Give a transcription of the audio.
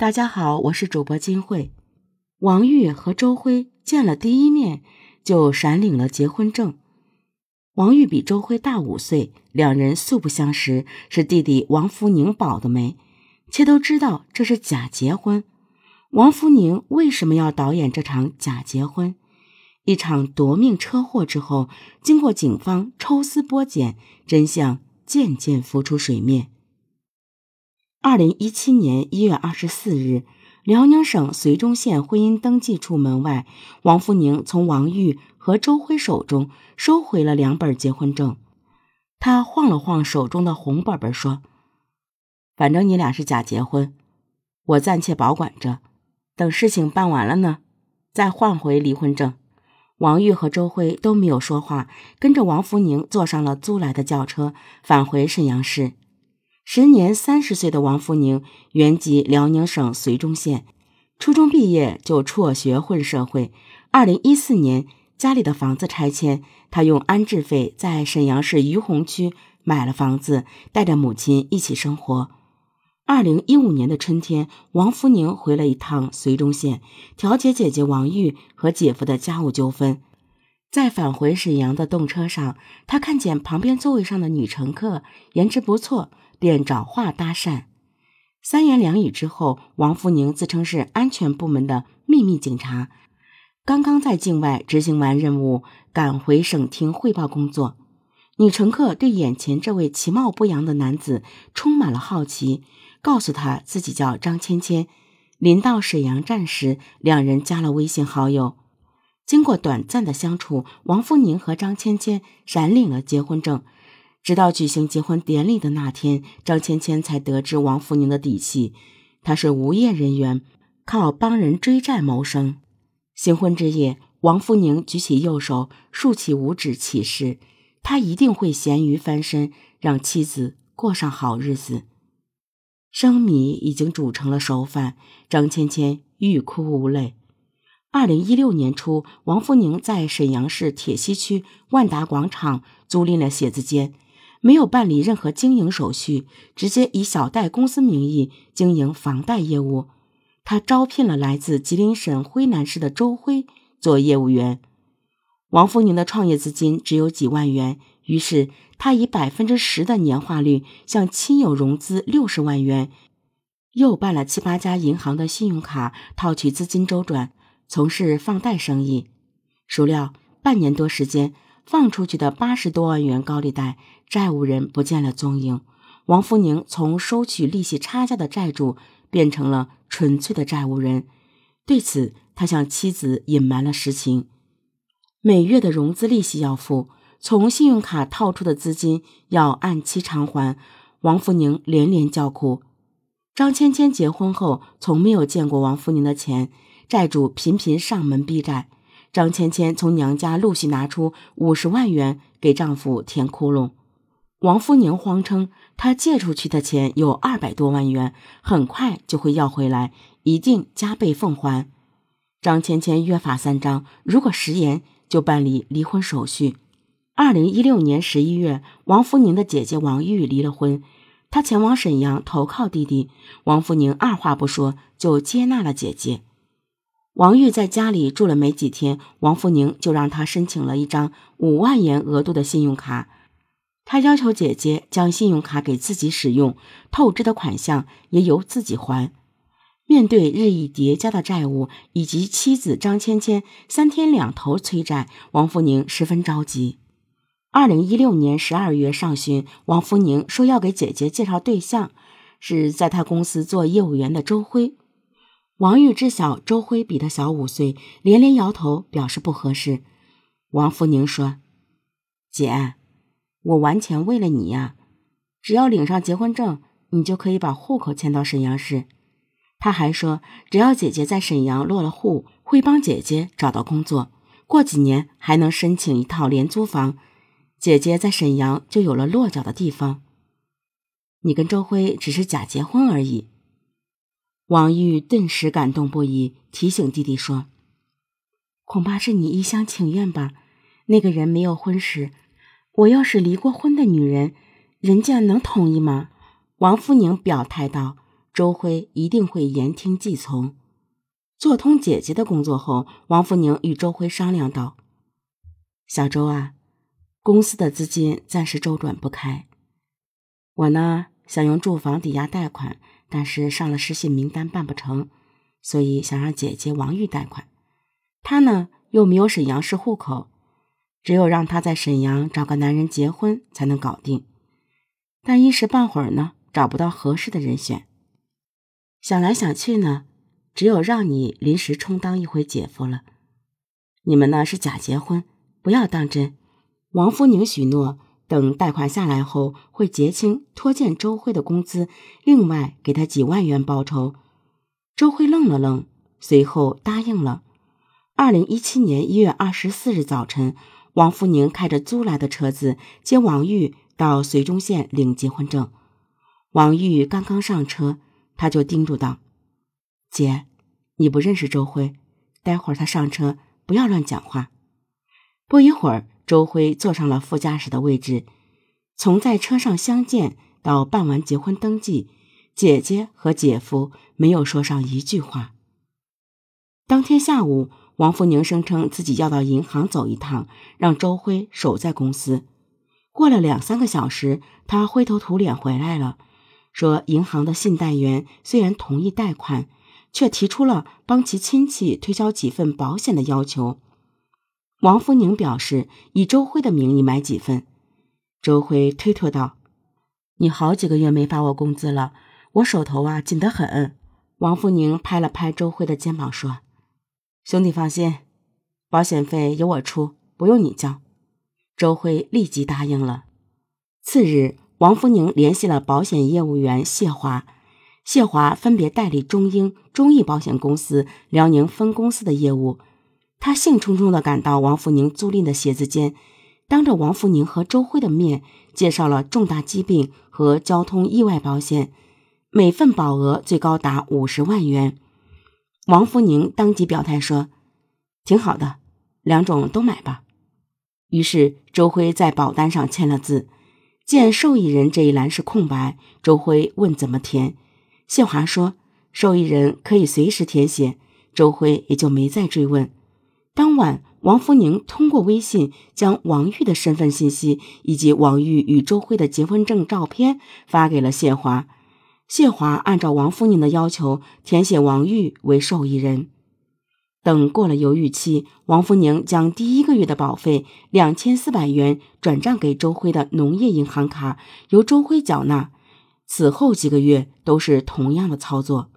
大家好，我是主播金慧。王玉和周辉见了第一面就闪领了结婚证。王玉比周辉大五岁，两人素不相识，是弟弟王福宁保的媒，且都知道这是假结婚。王福宁为什么要导演这场假结婚？一场夺命车祸之后，经过警方抽丝剥茧，真相渐渐浮出水面。二零一七年一月二十四日，辽宁省绥中县婚姻登记处门外，王福宁从王玉和周辉手中收回了两本结婚证。他晃了晃手中的红本本，说：“反正你俩是假结婚，我暂且保管着，等事情办完了呢，再换回离婚证。”王玉和周辉都没有说话，跟着王福宁坐上了租来的轿车，返回沈阳市。时年三十岁的王福宁，原籍辽宁省绥中县，初中毕业就辍学混社会。二零一四年，家里的房子拆迁，他用安置费在沈阳市于洪区买了房子，带着母亲一起生活。二零一五年的春天，王福宁回了一趟绥中县，调解姐姐王玉和姐夫的家务纠纷。在返回沈阳的动车上，他看见旁边座位上的女乘客颜值不错。便找话搭讪，三言两语之后，王福宁自称是安全部门的秘密警察，刚刚在境外执行完任务，赶回省厅汇报工作。女乘客对眼前这位其貌不扬的男子充满了好奇，告诉他自己叫张芊芊。临到沈阳站时，两人加了微信好友。经过短暂的相处，王福宁和张芊芊闪领了结婚证。直到举行结婚典礼的那天，张芊芊才得知王福宁的底细。他是无业人员，靠帮人追债谋生。新婚之夜，王福宁举起右手，竖起五指起誓：他一定会咸鱼翻身，让妻子过上好日子。生米已经煮成了熟饭，张芊芊欲哭无泪。二零一六年初，王福宁在沈阳市铁西区万达广场租赁了写字间。没有办理任何经营手续，直接以小贷公司名义经营房贷业务。他招聘了来自吉林省辉南市的周辉做业务员。王福宁的创业资金只有几万元，于是他以百分之十的年化率向亲友融资六十万元，又办了七八家银行的信用卡套取资金周转，从事放贷生意。孰料半年多时间。放出去的八十多万元高利贷，债务人不见了踪影。王福宁从收取利息差价的债主变成了纯粹的债务人。对此，他向妻子隐瞒了实情。每月的融资利息要付，从信用卡套出的资金要按期偿还。王福宁连连叫苦。张芊芊结婚后，从没有见过王福宁的钱，债主频频上门逼债。张芊芊从娘家陆续拿出五十万元给丈夫填窟窿，王福宁谎称他借出去的钱有二百多万元，很快就会要回来，一定加倍奉还。张芊芊约法三章，如果食言就办理离婚手续。二零一六年十一月，王福宁的姐姐王玉离了婚，她前往沈阳投靠弟弟，王福宁二话不说就接纳了姐姐。王玉在家里住了没几天，王福宁就让他申请了一张五万元额度的信用卡。他要求姐姐将信用卡给自己使用，透支的款项也由自己还。面对日益叠加的债务以及妻子张芊芊三天两头催债，王福宁十分着急。二零一六年十二月上旬，王福宁说要给姐姐介绍对象，是在他公司做业务员的周辉。王玉知晓周辉比他小五岁，连连摇头，表示不合适。王福宁说：“姐，我完全为了你呀，只要领上结婚证，你就可以把户口迁到沈阳市。”他还说：“只要姐姐在沈阳落了户，会帮姐姐找到工作，过几年还能申请一套廉租房，姐姐在沈阳就有了落脚的地方。你跟周辉只是假结婚而已。”王玉顿时感动不已，提醒弟弟说：“恐怕是你一厢情愿吧？那个人没有婚史，我要是离过婚的女人，人家能同意吗？”王福宁表态道：“周辉一定会言听计从。做通姐姐的工作后，王福宁与周辉商量道：“小周啊，公司的资金暂时周转不开，我呢想用住房抵押贷款，但是上了失信名单办不成，所以想让姐姐王玉贷款。她呢又没有沈阳市户口，只有让她在沈阳找个男人结婚才能搞定。但一时半会儿呢找不到合适的人选。”想来想去呢，只有让你临时充当一回姐夫了。你们呢是假结婚，不要当真。王福宁许诺，等贷款下来后会结清拖欠周辉的工资，另外给他几万元报酬。周辉愣了愣，随后答应了。二零一七年一月二十四日早晨，王福宁开着租来的车子接王玉到绥中县领结婚证。王玉刚刚上车。他就叮嘱道：“姐，你不认识周辉，待会儿他上车不要乱讲话。”不一会儿，周辉坐上了副驾驶的位置。从在车上相见到办完结婚登记，姐姐和姐夫没有说上一句话。当天下午，王福宁声称自己要到银行走一趟，让周辉守在公司。过了两三个小时，他灰头土脸回来了。说，银行的信贷员虽然同意贷款，却提出了帮其亲戚推销几份保险的要求。王福宁表示以周辉的名义买几份。周辉推脱道：“你好几个月没发我工资了，我手头啊紧得很。”王福宁拍了拍周辉的肩膀说：“兄弟放心，保险费由我出，不用你交。”周辉立即答应了。次日。王福宁联系了保险业务员谢华，谢华分别代理中英、中意保险公司辽宁分公司的业务。他兴冲冲地赶到王福宁租赁的写字间，当着王福宁和周辉的面介绍了重大疾病和交通意外保险，每份保额最高达五十万元。王福宁当即表态说：“挺好的，两种都买吧。”于是周辉在保单上签了字。见受益人这一栏是空白，周辉问怎么填，谢华说受益人可以随时填写，周辉也就没再追问。当晚，王福宁通过微信将王玉的身份信息以及王玉与周辉的结婚证照片发给了谢华，谢华按照王福宁的要求填写王玉为受益人。等过了犹豫期，王福宁将第一个月的保费两千四百元转账给周辉的农业银行卡，由周辉缴纳。此后几个月都是同样的操作。